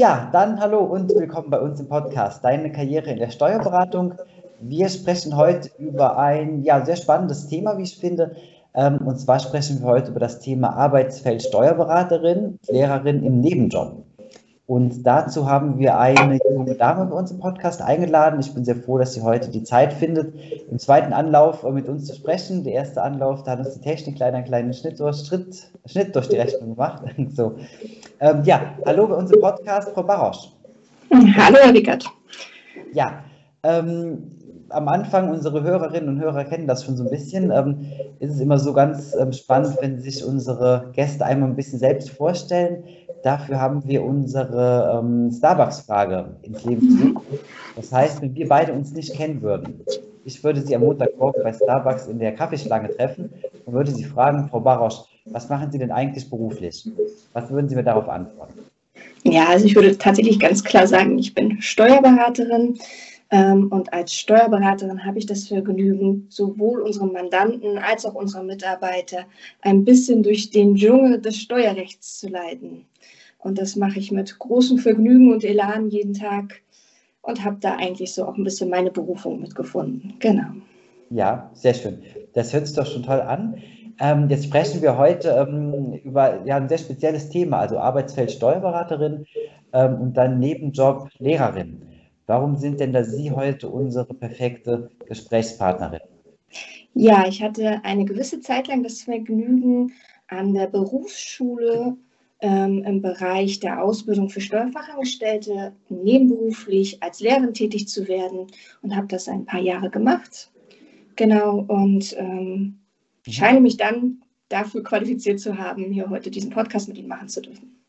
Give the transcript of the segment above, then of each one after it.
Ja, dann hallo und willkommen bei uns im Podcast Deine Karriere in der Steuerberatung. Wir sprechen heute über ein ja, sehr spannendes Thema, wie ich finde. Ähm, und zwar sprechen wir heute über das Thema Arbeitsfeld Steuerberaterin, Lehrerin im Nebenjob. Und dazu haben wir eine junge Dame bei uns im Podcast eingeladen. Ich bin sehr froh, dass sie heute die Zeit findet, im zweiten Anlauf mit uns zu sprechen. Der erste Anlauf, da hat uns die Technik leider einen kleinen Schnitt durch, Schritt, Schnitt durch die Rechnung gemacht. So. Ähm, ja, hallo bei uns im Podcast, Frau Barosch. Hallo, Herr Wickert. Ja, ähm, am Anfang, unsere Hörerinnen und Hörer kennen das schon so ein bisschen, ähm, ist es immer so ganz ähm, spannend, wenn sich unsere Gäste einmal ein bisschen selbst vorstellen. Dafür haben wir unsere ähm, Starbucks-Frage ins Leben gerufen. Das heißt, wenn wir beide uns nicht kennen würden, ich würde Sie am Montagmorgen bei Starbucks in der Kaffeeschlange treffen und würde Sie fragen, Frau Barosch, was machen Sie denn eigentlich beruflich? Was würden Sie mir darauf antworten? Ja, also ich würde tatsächlich ganz klar sagen, ich bin Steuerberaterin. Ähm, und als Steuerberaterin habe ich das Vergnügen, sowohl unsere Mandanten als auch unsere Mitarbeiter ein bisschen durch den Dschungel des Steuerrechts zu leiten. Und das mache ich mit großem Vergnügen und Elan jeden Tag und habe da eigentlich so auch ein bisschen meine Berufung mitgefunden. Genau. Ja, sehr schön. Das hört sich doch schon toll an. Ähm, jetzt sprechen wir heute ähm, über ja, ein sehr spezielles Thema, also Arbeitsfeld Steuerberaterin ähm, und dann Nebenjob Lehrerin. Warum sind denn da Sie heute unsere perfekte Gesprächspartnerin? Ja, ich hatte eine gewisse Zeit lang das Vergnügen, an der Berufsschule ähm, im Bereich der Ausbildung für Steuerfachangestellte nebenberuflich als Lehrerin tätig zu werden und habe das ein paar Jahre gemacht. Genau, und ähm, mhm. scheine mich dann dafür qualifiziert zu haben, hier heute diesen Podcast mit Ihnen machen zu dürfen.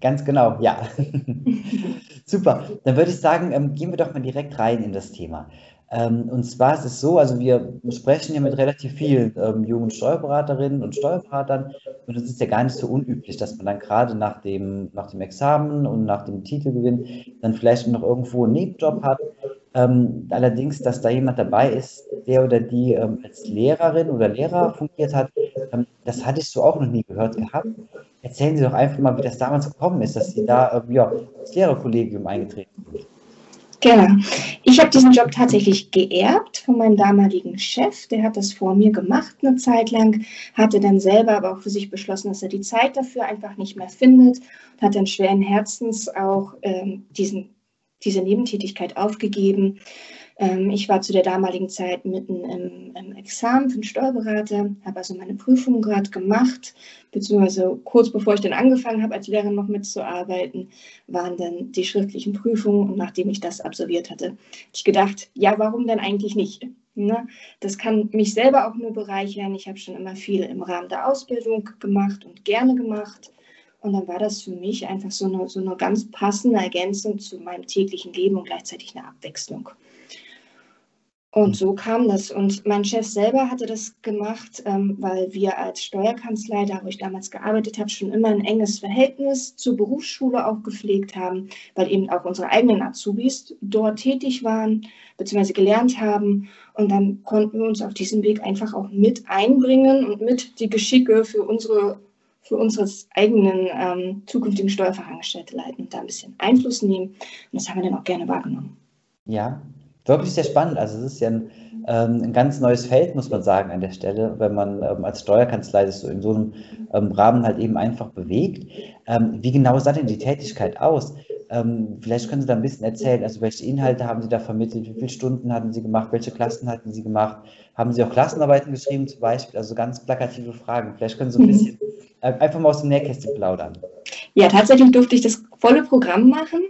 Ganz genau, ja. Super. Dann würde ich sagen, ähm, gehen wir doch mal direkt rein in das Thema. Ähm, und zwar ist es so, also wir sprechen ja mit relativ vielen ähm, jungen Steuerberaterinnen und Steuerberatern und es ist ja gar nicht so unüblich, dass man dann gerade nach dem, nach dem Examen und nach dem Titelgewinn dann vielleicht noch irgendwo einen Nebenjob hat. Ähm, allerdings, dass da jemand dabei ist, der oder die ähm, als Lehrerin oder Lehrer fungiert hat, ähm, das hatte ich so auch noch nie gehört gehabt. Erzählen Sie doch einfach mal, wie das damals gekommen ist, dass Sie da ähm, ja, ins Lehrerkollegium eingetreten sind. Genau. Ich habe diesen Job tatsächlich geerbt von meinem damaligen Chef. Der hat das vor mir gemacht eine Zeit lang, hatte dann selber aber auch für sich beschlossen, dass er die Zeit dafür einfach nicht mehr findet und hat dann schweren Herzens auch ähm, diesen, diese Nebentätigkeit aufgegeben ich war zu der damaligen Zeit mitten im, im Examen für den Steuerberater, habe also meine Prüfung gerade gemacht, beziehungsweise kurz bevor ich dann angefangen habe, als Lehrerin noch mitzuarbeiten, waren dann die schriftlichen Prüfungen und nachdem ich das absolviert hatte, habe ich gedacht, ja, warum denn eigentlich nicht? Ne? Das kann mich selber auch nur bereichern. Ich habe schon immer viel im Rahmen der Ausbildung gemacht und gerne gemacht. Und dann war das für mich einfach so eine, so eine ganz passende Ergänzung zu meinem täglichen Leben und gleichzeitig eine Abwechslung. Und so kam das. Und mein Chef selber hatte das gemacht, ähm, weil wir als Steuerkanzlei, da wo ich damals gearbeitet habe, schon immer ein enges Verhältnis zur Berufsschule auch gepflegt haben, weil eben auch unsere eigenen Azubis dort tätig waren bzw. gelernt haben. Und dann konnten wir uns auf diesem Weg einfach auch mit einbringen und mit die Geschicke für unsere für unsere eigenen ähm, zukünftigen Steuerfachangestellte leiten und da ein bisschen Einfluss nehmen. Und das haben wir dann auch gerne wahrgenommen. Ja, wirklich sehr spannend. Also es ist ja ein, ähm, ein ganz neues Feld, muss man sagen, an der Stelle, wenn man ähm, als Steuerkanzlei sich so in so einem ähm, Rahmen halt eben einfach bewegt. Ähm, wie genau sah denn die Tätigkeit aus? Ähm, vielleicht können Sie da ein bisschen erzählen, also welche Inhalte haben Sie da vermittelt, wie viele Stunden hatten Sie gemacht, welche Klassen hatten Sie gemacht? Haben Sie auch Klassenarbeiten geschrieben zum Beispiel? Also ganz plakative Fragen. Vielleicht können Sie ein mhm. bisschen äh, einfach mal aus dem Nähkästchen plaudern. Ja, tatsächlich durfte ich das volle Programm machen.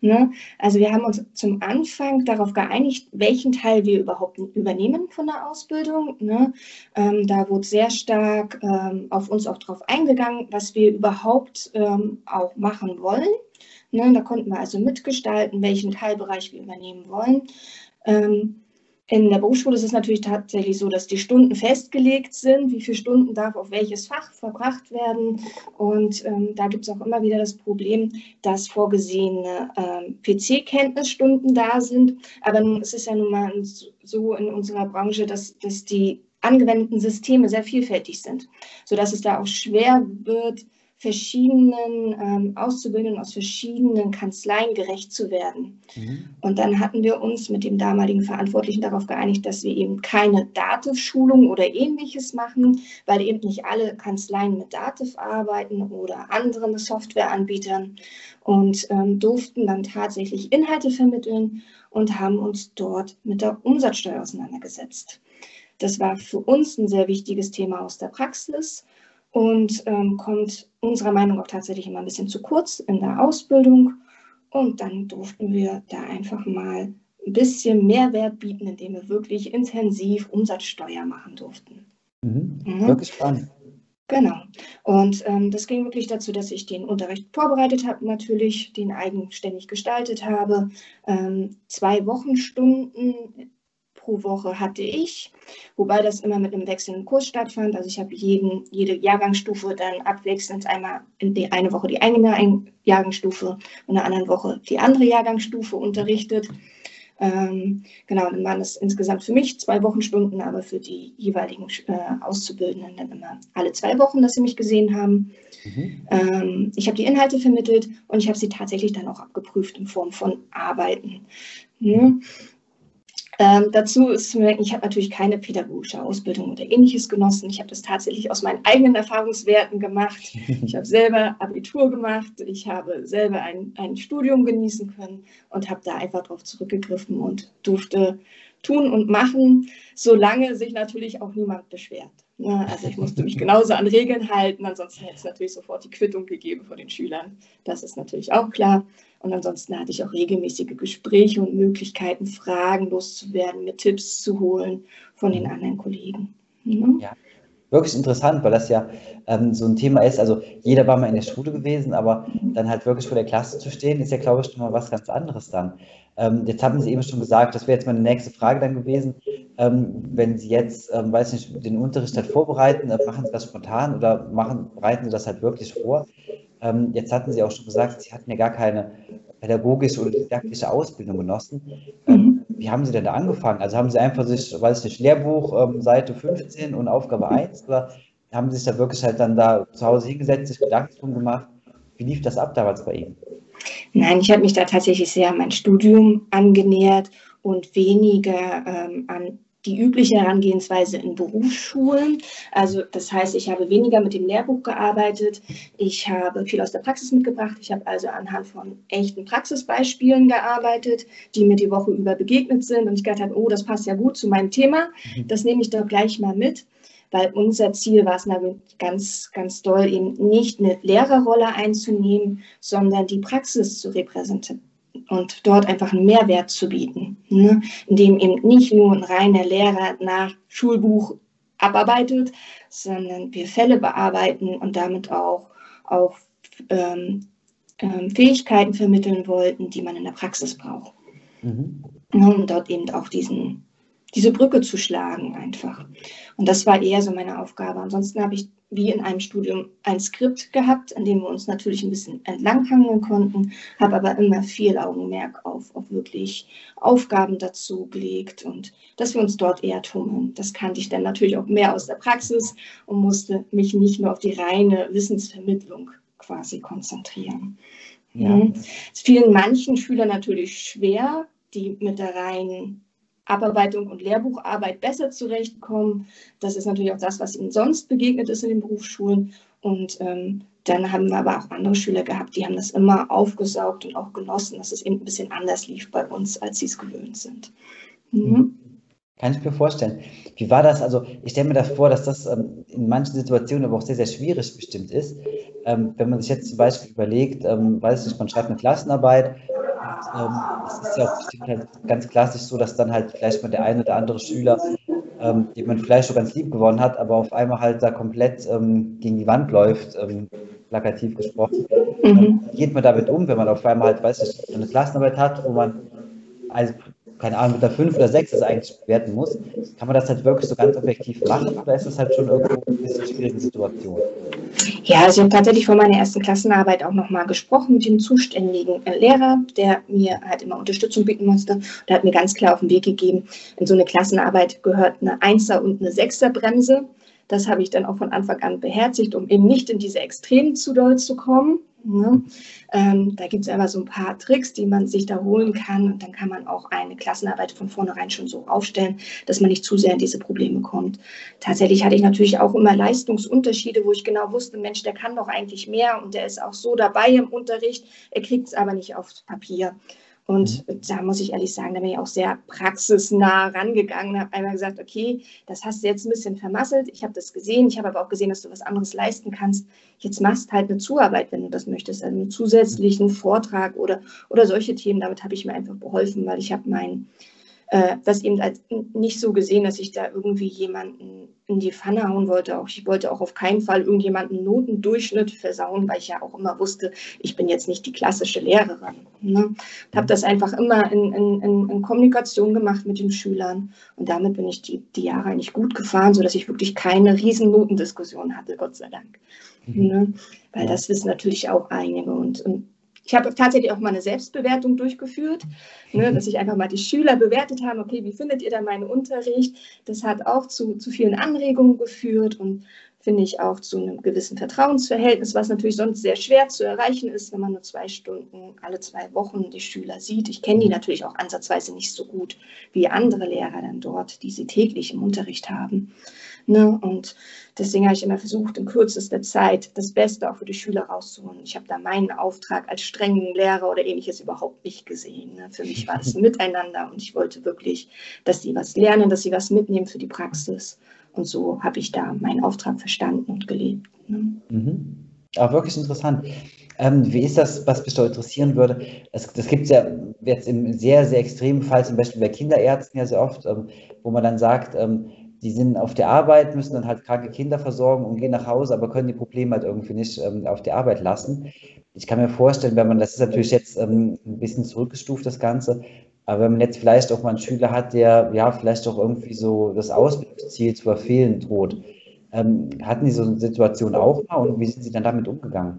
Ne? Also wir haben uns zum Anfang darauf geeinigt, welchen Teil wir überhaupt übernehmen von der Ausbildung. Ne? Ähm, da wurde sehr stark ähm, auf uns auch darauf eingegangen, was wir überhaupt ähm, auch machen wollen. Ne? Da konnten wir also mitgestalten, welchen Teilbereich wir übernehmen wollen. In der Berufsschule ist es natürlich tatsächlich so, dass die Stunden festgelegt sind, wie viele Stunden darf auf welches Fach verbracht werden. Und ähm, da gibt es auch immer wieder das Problem, dass vorgesehene ähm, PC-Kenntnisstunden da sind. Aber es ist ja nun mal so in unserer Branche, dass, dass die angewendeten Systeme sehr vielfältig sind, sodass es da auch schwer wird, verschiedenen ähm, Auszubildenden aus verschiedenen Kanzleien gerecht zu werden. Mhm. Und dann hatten wir uns mit dem damaligen Verantwortlichen darauf geeinigt, dass wir eben keine Dativ-Schulung oder ähnliches machen, weil eben nicht alle Kanzleien mit Dativ arbeiten oder anderen Softwareanbietern und ähm, durften dann tatsächlich Inhalte vermitteln und haben uns dort mit der Umsatzsteuer auseinandergesetzt. Das war für uns ein sehr wichtiges Thema aus der Praxis und ähm, kommt unserer Meinung auch tatsächlich immer ein bisschen zu kurz in der Ausbildung. Und dann durften wir da einfach mal ein bisschen Mehrwert bieten, indem wir wirklich intensiv Umsatzsteuer machen durften. Mhm. Mhm. Wirklich spannend. Genau. Und ähm, das ging wirklich dazu, dass ich den Unterricht vorbereitet habe, natürlich, den eigenständig gestaltet habe. Ähm, zwei Wochenstunden pro Woche hatte ich, wobei das immer mit einem wechselnden Kurs stattfand. Also ich habe jeden, jede Jahrgangsstufe dann abwechselnd einmal in die eine Woche die eine Jahrgangsstufe und in der anderen Woche die andere Jahrgangsstufe unterrichtet. Ähm, genau, dann waren es insgesamt für mich zwei Wochenstunden, aber für die jeweiligen äh, Auszubildenden dann immer alle zwei Wochen, dass sie mich gesehen haben. Mhm. Ähm, ich habe die Inhalte vermittelt und ich habe sie tatsächlich dann auch abgeprüft in Form von Arbeiten. Ne? Ähm, dazu ist zu merken, ich habe natürlich keine pädagogische Ausbildung oder ähnliches genossen. Ich habe das tatsächlich aus meinen eigenen Erfahrungswerten gemacht. Ich habe selber Abitur gemacht. Ich habe selber ein, ein Studium genießen können und habe da einfach darauf zurückgegriffen und durfte tun und machen, solange sich natürlich auch niemand beschwert. Ja, also ich musste mich genauso an Regeln halten, ansonsten hätte es natürlich sofort die Quittung gegeben von den Schülern. Das ist natürlich auch klar. Und ansonsten hatte ich auch regelmäßige Gespräche und Möglichkeiten, Fragen loszuwerden, mir Tipps zu holen von den anderen Kollegen. Ja. ja wirklich interessant, weil das ja ähm, so ein Thema ist. Also jeder war mal in der Schule gewesen, aber dann halt wirklich vor der Klasse zu stehen, ist ja, glaube ich, schon mal was ganz anderes dann. Ähm, jetzt haben Sie eben schon gesagt, das wäre jetzt meine nächste Frage dann gewesen. Ähm, wenn Sie jetzt, ähm, weiß nicht, den Unterricht halt vorbereiten, äh, machen Sie das spontan oder machen, bereiten Sie das halt wirklich vor? Ähm, jetzt hatten Sie auch schon gesagt, Sie hatten ja gar keine pädagogische oder didaktische Ausbildung genossen. Wie haben Sie denn da angefangen? Also haben Sie einfach sich, weiß ich nicht, Lehrbuch, ähm, Seite 15 und Aufgabe 1 oder haben Sie sich da wirklich halt dann da zu Hause hingesetzt, sich Gedanken drum gemacht? Wie lief das ab damals bei Ihnen? Nein, ich habe mich da tatsächlich sehr an mein Studium angenähert und weniger ähm, an die übliche Herangehensweise in Berufsschulen. Also das heißt, ich habe weniger mit dem Lehrbuch gearbeitet. Ich habe viel aus der Praxis mitgebracht. Ich habe also anhand von echten Praxisbeispielen gearbeitet, die mir die Woche über begegnet sind. Und ich gedacht habe, oh, das passt ja gut zu meinem Thema. Mhm. Das nehme ich doch gleich mal mit. Weil unser Ziel war es ganz, ganz doll, eben nicht eine Lehrerrolle einzunehmen, sondern die Praxis zu repräsentieren und dort einfach einen Mehrwert zu bieten, ne? indem eben nicht nur ein reiner Lehrer nach Schulbuch abarbeitet, sondern wir Fälle bearbeiten und damit auch, auch ähm, ähm, Fähigkeiten vermitteln wollten, die man in der Praxis braucht. Mhm. Um dort eben auch diesen, diese Brücke zu schlagen einfach. Und das war eher so meine Aufgabe. Ansonsten habe ich wie in einem Studium ein Skript gehabt, an dem wir uns natürlich ein bisschen entlanghangeln konnten, habe aber immer viel Augenmerk auf, auf wirklich Aufgaben dazu gelegt und dass wir uns dort eher tummeln. Das kannte ich dann natürlich auch mehr aus der Praxis und musste mich nicht nur auf die reine Wissensvermittlung quasi konzentrieren. Ja. Es fiel manchen Schülern natürlich schwer, die mit der reinen Abarbeitung und Lehrbucharbeit besser zurechtkommen. Das ist natürlich auch das, was ihnen sonst begegnet ist in den Berufsschulen. Und ähm, dann haben wir aber auch andere Schüler gehabt, die haben das immer aufgesaugt und auch genossen, dass es eben ein bisschen anders lief bei uns, als sie es gewöhnt sind. Mhm. Kann ich mir vorstellen. Wie war das? Also ich stelle mir das vor, dass das ähm, in manchen Situationen aber auch sehr, sehr schwierig bestimmt ist. Ähm, wenn man sich jetzt zum Beispiel überlegt, ähm, weiß ich nicht, man schreibt eine Klassenarbeit ähm, es ist ja auch halt ganz klassisch so, dass dann halt vielleicht mal der ein oder andere Schüler, ähm, den man vielleicht schon ganz lieb gewonnen hat, aber auf einmal halt da komplett ähm, gegen die Wand läuft, ähm, plakativ gesprochen. Mhm. Wie geht man damit um, wenn man auf einmal halt, weiß ich, eine Klassenarbeit hat, wo man also keine Ahnung, mit der 5 oder 6 das eigentlich bewerten muss, kann man das halt wirklich so ganz objektiv machen oder ist das halt schon irgendwo ein bisschen schwierige Situation? Ja, also ich habe tatsächlich vor meiner ersten Klassenarbeit auch nochmal gesprochen mit dem zuständigen äh, Lehrer, der mir halt immer Unterstützung bieten musste. Der hat mir ganz klar auf den Weg gegeben, in so eine Klassenarbeit gehört eine Einser- und eine Sechser-Bremse. Das habe ich dann auch von Anfang an beherzigt, um eben nicht in diese Extremen zu doll zu kommen. Ne? Ähm, da gibt es aber so ein paar Tricks, die man sich da holen kann. Und dann kann man auch eine Klassenarbeit von vornherein schon so aufstellen, dass man nicht zu sehr in diese Probleme kommt. Tatsächlich hatte ich natürlich auch immer Leistungsunterschiede, wo ich genau wusste, Mensch, der kann doch eigentlich mehr und der ist auch so dabei im Unterricht, er kriegt es aber nicht aufs Papier. Und mhm. da muss ich ehrlich sagen, da bin ich auch sehr praxisnah rangegangen, habe einmal gesagt, okay, das hast du jetzt ein bisschen vermasselt. Ich habe das gesehen, ich habe aber auch gesehen, dass du was anderes leisten kannst. Jetzt machst halt eine Zuarbeit, wenn du das möchtest, also einen zusätzlichen Vortrag oder, oder solche Themen. Damit habe ich mir einfach beholfen, weil ich habe mein äh, das eben als nicht so gesehen, dass ich da irgendwie jemanden in die Pfanne hauen wollte. Auch ich wollte auch auf keinen Fall irgendjemanden Notendurchschnitt versauen, weil ich ja auch immer wusste, ich bin jetzt nicht die klassische Lehrerin. Ne? Ich habe das einfach immer in, in, in, Kommunikation gemacht mit den Schülern und damit bin ich die, die Jahre eigentlich gut gefahren, sodass ich wirklich keine riesen Notendiskussion hatte, Gott sei Dank. Mhm. Ne? Weil das wissen natürlich auch einige und, und ich habe tatsächlich auch mal eine Selbstbewertung durchgeführt, ne, dass ich einfach mal die Schüler bewertet habe, okay, wie findet ihr da meinen Unterricht? Das hat auch zu, zu vielen Anregungen geführt und finde ich auch zu einem gewissen Vertrauensverhältnis, was natürlich sonst sehr schwer zu erreichen ist, wenn man nur zwei Stunden alle zwei Wochen die Schüler sieht. Ich kenne die natürlich auch ansatzweise nicht so gut wie andere Lehrer dann dort, die sie täglich im Unterricht haben. Ne? Und deswegen habe ich immer versucht, in kürzester Zeit das Beste auch für die Schüler rauszuholen. Ich habe da meinen Auftrag als strengen Lehrer oder ähnliches überhaupt nicht gesehen. Ne? Für mich war das ein Miteinander und ich wollte wirklich, dass sie was lernen, dass sie was mitnehmen für die Praxis. Und so habe ich da meinen Auftrag verstanden und gelebt. Ne? Mhm. Auch wirklich interessant. Ähm, wie ist das, was mich da interessieren würde? Es, das gibt es ja jetzt im sehr, sehr extremen Fall, zum Beispiel bei Kinderärzten ja sehr oft, ähm, wo man dann sagt, ähm, die sind auf der Arbeit, müssen dann halt kranke Kinder versorgen und gehen nach Hause, aber können die Probleme halt irgendwie nicht ähm, auf der Arbeit lassen. Ich kann mir vorstellen, wenn man, das ist natürlich jetzt ähm, ein bisschen zurückgestuft, das Ganze, aber wenn man jetzt vielleicht auch mal einen Schüler hat, der ja vielleicht auch irgendwie so das Ausbildungsziel zu verfehlen droht, ähm, hatten Sie so eine Situation auch mal und wie sind Sie dann damit umgegangen?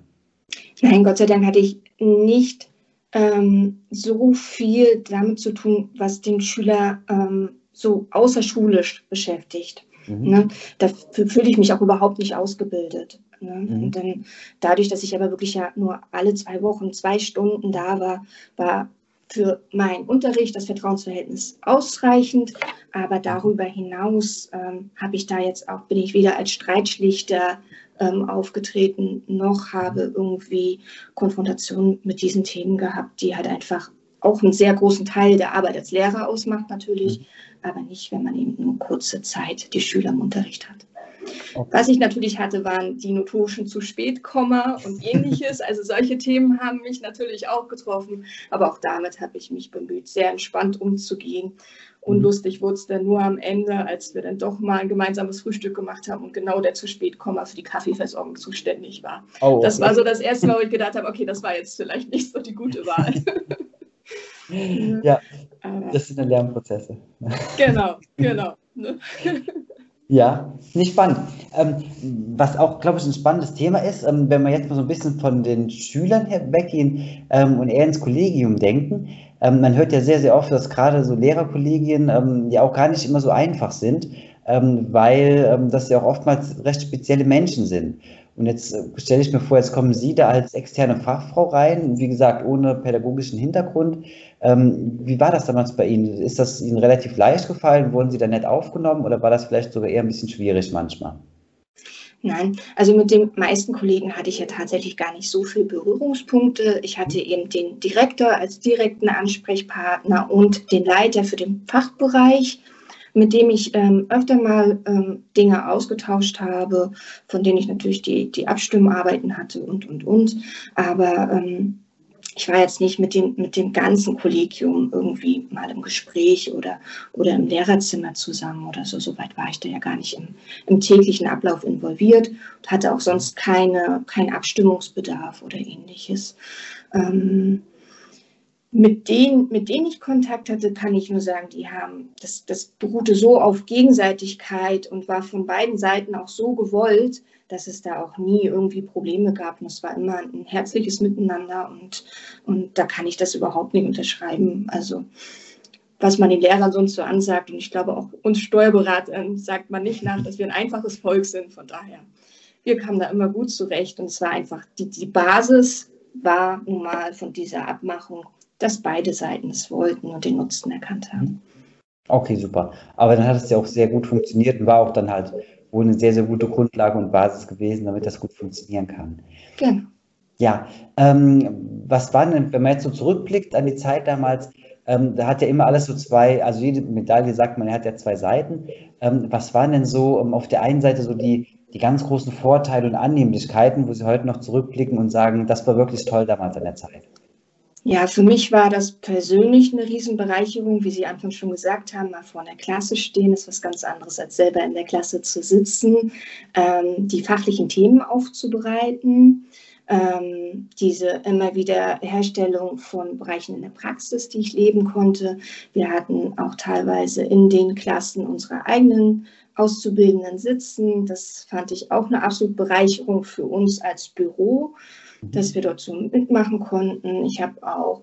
Nein, Gott sei Dank hatte ich nicht ähm, so viel damit zu tun, was den Schüler ähm, so außerschulisch beschäftigt. Mhm. Ne? Dafür fühle ich mich auch überhaupt nicht ausgebildet. Ne? Mhm. Und dann dadurch, dass ich aber wirklich ja nur alle zwei Wochen zwei Stunden da war, war für meinen Unterricht das Vertrauensverhältnis ausreichend. Aber darüber hinaus ähm, habe ich da jetzt auch, bin ich weder als Streitschlichter ähm, aufgetreten, noch habe irgendwie Konfrontation mit diesen Themen gehabt, die halt einfach auch einen sehr großen Teil der Arbeit als Lehrer ausmacht natürlich, mhm. aber nicht, wenn man eben nur kurze Zeit die Schüler im Unterricht hat. Okay. Was ich natürlich hatte, waren die notorischen zu spät Komma und ähnliches. Also solche Themen haben mich natürlich auch getroffen, aber auch damit habe ich mich bemüht, sehr entspannt umzugehen. Und mhm. lustig wurde es dann nur am Ende, als wir dann doch mal ein gemeinsames Frühstück gemacht haben und genau der zu spät Komma für die Kaffeeversorgung zuständig war. Oh, okay. Das war so das erste Mal, wo ich gedacht habe, okay, das war jetzt vielleicht nicht so die gute Wahl. ja, das sind dann Lernprozesse. Genau, genau. Ne? Ja, nicht spannend. Ähm, was auch, glaube ich, ein spannendes Thema ist, ähm, wenn wir jetzt mal so ein bisschen von den Schülern weggehen ähm, und eher ins Kollegium denken. Ähm, man hört ja sehr, sehr oft, dass gerade so Lehrerkollegien ähm, ja auch gar nicht immer so einfach sind, ähm, weil das ja auch oftmals recht spezielle Menschen sind. Und jetzt äh, stelle ich mir vor, jetzt kommen Sie da als externe Fachfrau rein, wie gesagt, ohne pädagogischen Hintergrund. Ähm, wie war das damals bei Ihnen? Ist das Ihnen relativ leicht gefallen? Wurden Sie da nett aufgenommen oder war das vielleicht sogar eher ein bisschen schwierig manchmal? Nein, also mit den meisten Kollegen hatte ich ja tatsächlich gar nicht so viele Berührungspunkte. Ich hatte eben den Direktor als direkten Ansprechpartner und den Leiter für den Fachbereich mit dem ich ähm, öfter mal ähm, Dinge ausgetauscht habe, von denen ich natürlich die, die Abstimmarbeiten hatte und, und, und. Aber ähm, ich war jetzt nicht mit dem, mit dem ganzen Kollegium irgendwie mal im Gespräch oder, oder im Lehrerzimmer zusammen oder so. Soweit war ich da ja gar nicht im, im täglichen Ablauf involviert und hatte auch sonst keine, keinen Abstimmungsbedarf oder ähnliches. Ähm, mit denen, mit denen ich Kontakt hatte, kann ich nur sagen, die haben, das, das beruhte so auf Gegenseitigkeit und war von beiden Seiten auch so gewollt, dass es da auch nie irgendwie Probleme gab. Und es war immer ein herzliches Miteinander und, und da kann ich das überhaupt nicht unterschreiben. Also was man den Lehrern sonst so ansagt. Und ich glaube, auch uns Steuerberatern sagt man nicht nach, dass wir ein einfaches Volk sind. Von daher, wir kamen da immer gut zurecht. Und es war einfach, die, die Basis war nun mal von dieser Abmachung, dass beide Seiten es wollten und den Nutzen erkannt haben. Okay, super. Aber dann hat es ja auch sehr gut funktioniert und war auch dann halt wohl eine sehr, sehr gute Grundlage und Basis gewesen, damit das gut funktionieren kann. Genau. Ja, ähm, was war denn, wenn man jetzt so zurückblickt an die Zeit damals, ähm, da hat ja immer alles so zwei, also jede Medaille sagt man, er hat ja zwei Seiten. Ähm, was waren denn so um, auf der einen Seite so die, die ganz großen Vorteile und Annehmlichkeiten, wo Sie heute noch zurückblicken und sagen, das war wirklich toll damals an der Zeit? Ja, für mich war das persönlich eine Riesenbereicherung. Wie Sie anfangs schon gesagt haben, mal vor einer Klasse stehen ist was ganz anderes, als selber in der Klasse zu sitzen, ähm, die fachlichen Themen aufzubereiten, ähm, diese immer wieder Herstellung von Bereichen in der Praxis, die ich leben konnte. Wir hatten auch teilweise in den Klassen unsere eigenen Auszubildenden sitzen. Das fand ich auch eine absolute Bereicherung für uns als Büro dass wir dort so mitmachen konnten. Ich habe auch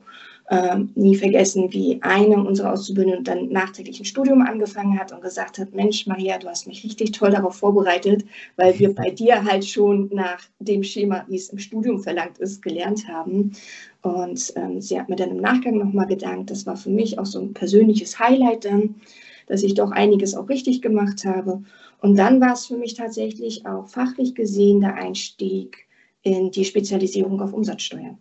ähm, nie vergessen, wie eine unserer Auszubildenden dann nachträglich ein Studium angefangen hat und gesagt hat, Mensch, Maria, du hast mich richtig toll darauf vorbereitet, weil wir bei dir halt schon nach dem Schema, wie es im Studium verlangt ist, gelernt haben. Und ähm, sie hat mir dann im Nachgang nochmal gedankt. Das war für mich auch so ein persönliches Highlight dann, dass ich doch einiges auch richtig gemacht habe. Und dann war es für mich tatsächlich auch fachlich gesehen der Einstieg in die Spezialisierung auf Umsatzsteuer.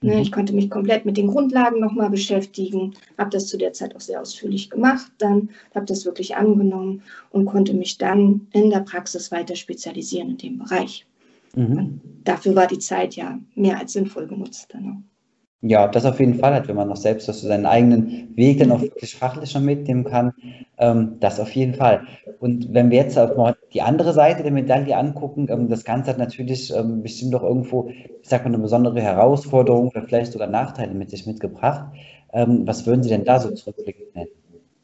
Ne, mhm. Ich konnte mich komplett mit den Grundlagen nochmal beschäftigen, habe das zu der Zeit auch sehr ausführlich gemacht, dann habe das wirklich angenommen und konnte mich dann in der Praxis weiter spezialisieren in dem Bereich. Mhm. Dafür war die Zeit ja mehr als sinnvoll genutzt dann auch. Ja, das auf jeden Fall hat, wenn man noch selbst so seinen eigenen Weg dann auch wirklich fachlich schon mitnehmen kann, ähm, das auf jeden Fall. Und wenn wir jetzt auch mal die andere Seite der Medaille angucken, ähm, das Ganze hat natürlich ähm, bestimmt auch irgendwo, ich sag mal, eine besondere Herausforderung oder vielleicht sogar Nachteile mit sich mitgebracht. Ähm, was würden Sie denn da so zurückblickend nennen?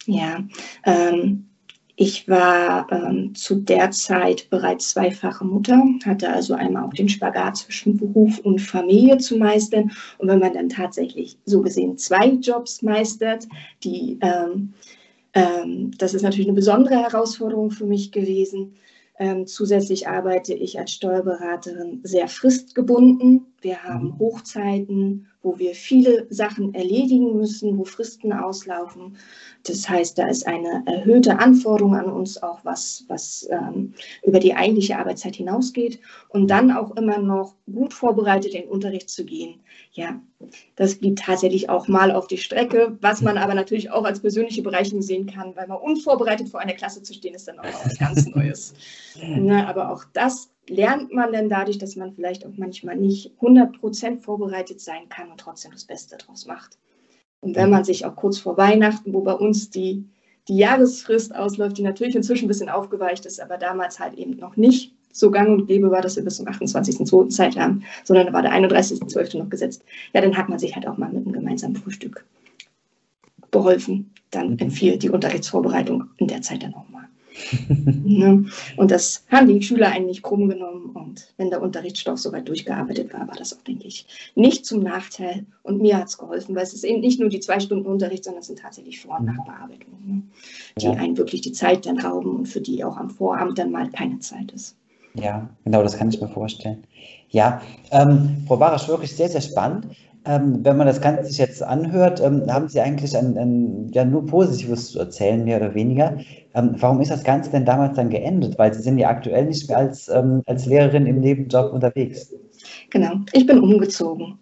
Ja, ähm, ich war ähm, zu der Zeit bereits zweifache Mutter, hatte also einmal auch den Spagat zwischen Beruf und Familie zu meistern. Und wenn man dann tatsächlich so gesehen zwei Jobs meistert, die, ähm, ähm, das ist natürlich eine besondere Herausforderung für mich gewesen. Ähm, zusätzlich arbeite ich als Steuerberaterin sehr fristgebunden. Wir haben mhm. Hochzeiten, wo wir viele Sachen erledigen müssen, wo Fristen auslaufen. Das heißt, da ist eine erhöhte Anforderung an uns auch, was, was ähm, über die eigentliche Arbeitszeit hinausgeht. Und dann auch immer noch gut vorbereitet in den Unterricht zu gehen. Ja, das blieb tatsächlich auch mal auf die Strecke, was man aber natürlich auch als persönliche Bereicherung sehen kann, weil man unvorbereitet vor einer Klasse zu stehen, ist dann auch was ganz Neues. Na, aber auch das lernt man denn dadurch, dass man vielleicht auch manchmal nicht 100% vorbereitet sein kann und trotzdem das Beste daraus macht. Und wenn man sich auch kurz vor Weihnachten, wo bei uns die, die Jahresfrist ausläuft, die natürlich inzwischen ein bisschen aufgeweicht ist, aber damals halt eben noch nicht so gang und gäbe war, dass wir bis zum 28.02. Zeit haben, sondern da war der 31.12. noch gesetzt. Ja, dann hat man sich halt auch mal mit einem gemeinsamen Frühstück beholfen. Dann mhm. empfiehlt die Unterrichtsvorbereitung in der Zeit dann auch mal. ne? Und das haben die Schüler eigentlich krumm genommen. Und wenn der Unterrichtsstoff soweit durchgearbeitet war, war das auch, denke ich, nicht zum Nachteil. Und mir hat es geholfen, weil es ist eben nicht nur die zwei Stunden Unterricht, sondern es sind tatsächlich Vor- und Nachbearbeitungen, ne? die ja. einen wirklich die Zeit dann rauben und für die auch am Vorabend dann mal keine Zeit ist. Ja, genau, das kann ich mir vorstellen. Ja, ähm, Frau Barasch, wirklich sehr, sehr spannend. Ähm, wenn man das Ganze sich jetzt anhört, ähm, haben Sie eigentlich ein, ein, ja, nur Positives zu erzählen, mehr oder weniger. Ähm, warum ist das Ganze denn damals dann geendet? Weil Sie sind ja aktuell nicht mehr als, ähm, als Lehrerin im Nebenjob unterwegs. Genau, ich bin umgezogen.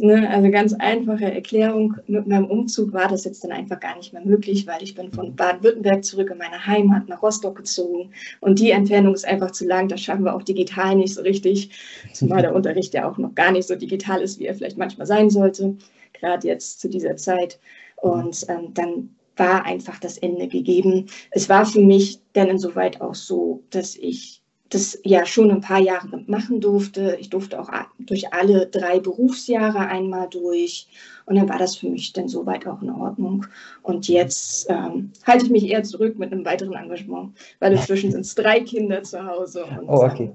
Ne, also ganz einfache Erklärung, mit meinem Umzug war das jetzt dann einfach gar nicht mehr möglich, weil ich bin von Baden-Württemberg zurück in meine Heimat nach Rostock gezogen und die Entfernung ist einfach zu lang, das schaffen wir auch digital nicht so richtig, zumal der Unterricht ja auch noch gar nicht so digital ist, wie er vielleicht manchmal sein sollte, gerade jetzt zu dieser Zeit. Und ähm, dann war einfach das Ende gegeben. Es war für mich dann insoweit auch so, dass ich das ja schon ein paar Jahre machen durfte. Ich durfte auch durch alle drei Berufsjahre einmal durch. Und dann war das für mich dann soweit auch in Ordnung. Und jetzt ähm, halte ich mich eher zurück mit einem weiteren Engagement, weil inzwischen sind es drei Kinder zu Hause und oh, okay.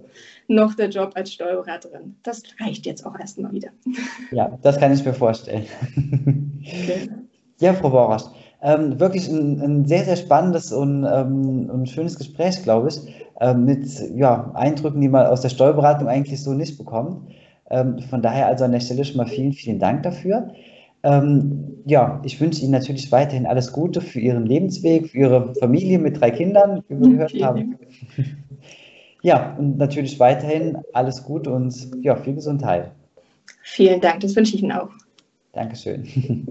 äh, noch der Job als Steuerberaterin. Das reicht jetzt auch erstmal wieder. Ja, das kann ich mir vorstellen. Okay. Ja, Frau Borasch, Ähm, wirklich ein, ein, sehr, sehr spannendes und, ähm, und schönes Gespräch, glaube ich, ähm, mit ja, Eindrücken, die man aus der Steuerberatung eigentlich so nicht bekommt. Ähm, von daher also an der Stelle schon mal vielen, vielen Dank dafür. Ähm, ja, ich wünsche Ihnen natürlich weiterhin alles Gute für Ihren Lebensweg, für Ihre Familie mit drei Kindern, wie wir gehört haben. Ja, und natürlich weiterhin alles Gute und ja, viel Gesundheit. Vielen Dank, das wünsche ich Ihnen auch. Dankeschön.